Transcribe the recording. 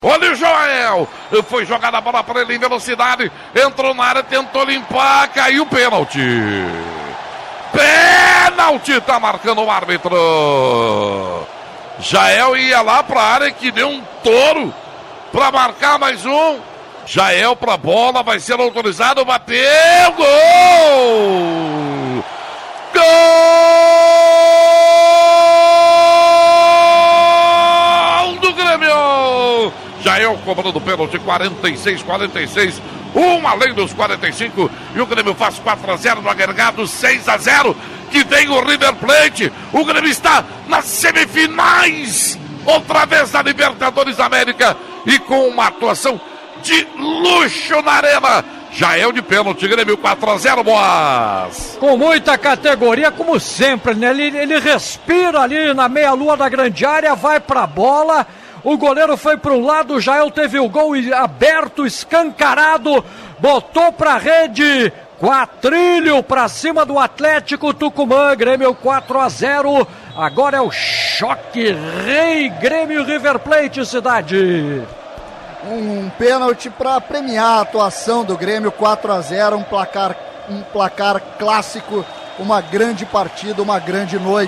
Olha o Joel! Foi jogada a bola para ele em velocidade. Entrou na área, tentou limpar, caiu pênalti. Pênalti! Tá marcando o árbitro. Jael ia lá para a área que deu um touro para marcar mais um. Jael para a bola, vai ser autorizado, bateu, gol! Jael cobrando pênalti 46, 46. Um além dos 45. E o Grêmio faz 4 a 0 no agregado 6 a 0. Que vem o River Plate. O Grêmio está nas semifinais. Outra vez na Libertadores América. E com uma atuação de luxo na arena. Jael de pênalti, Grêmio 4 a 0 Boas. Com muita categoria, como sempre, né? Ele, ele respira ali na meia-lua da grande área, vai pra bola o goleiro foi para um lado, o Jael teve o gol aberto, escancarado, botou para a rede. Quatrilho para cima do Atlético Tucumã, Grêmio 4 a 0. Agora é o choque rei Grêmio River Plate Cidade. Um pênalti para premiar a atuação do Grêmio 4 a 0, um placar um placar clássico, uma grande partida, uma grande noite.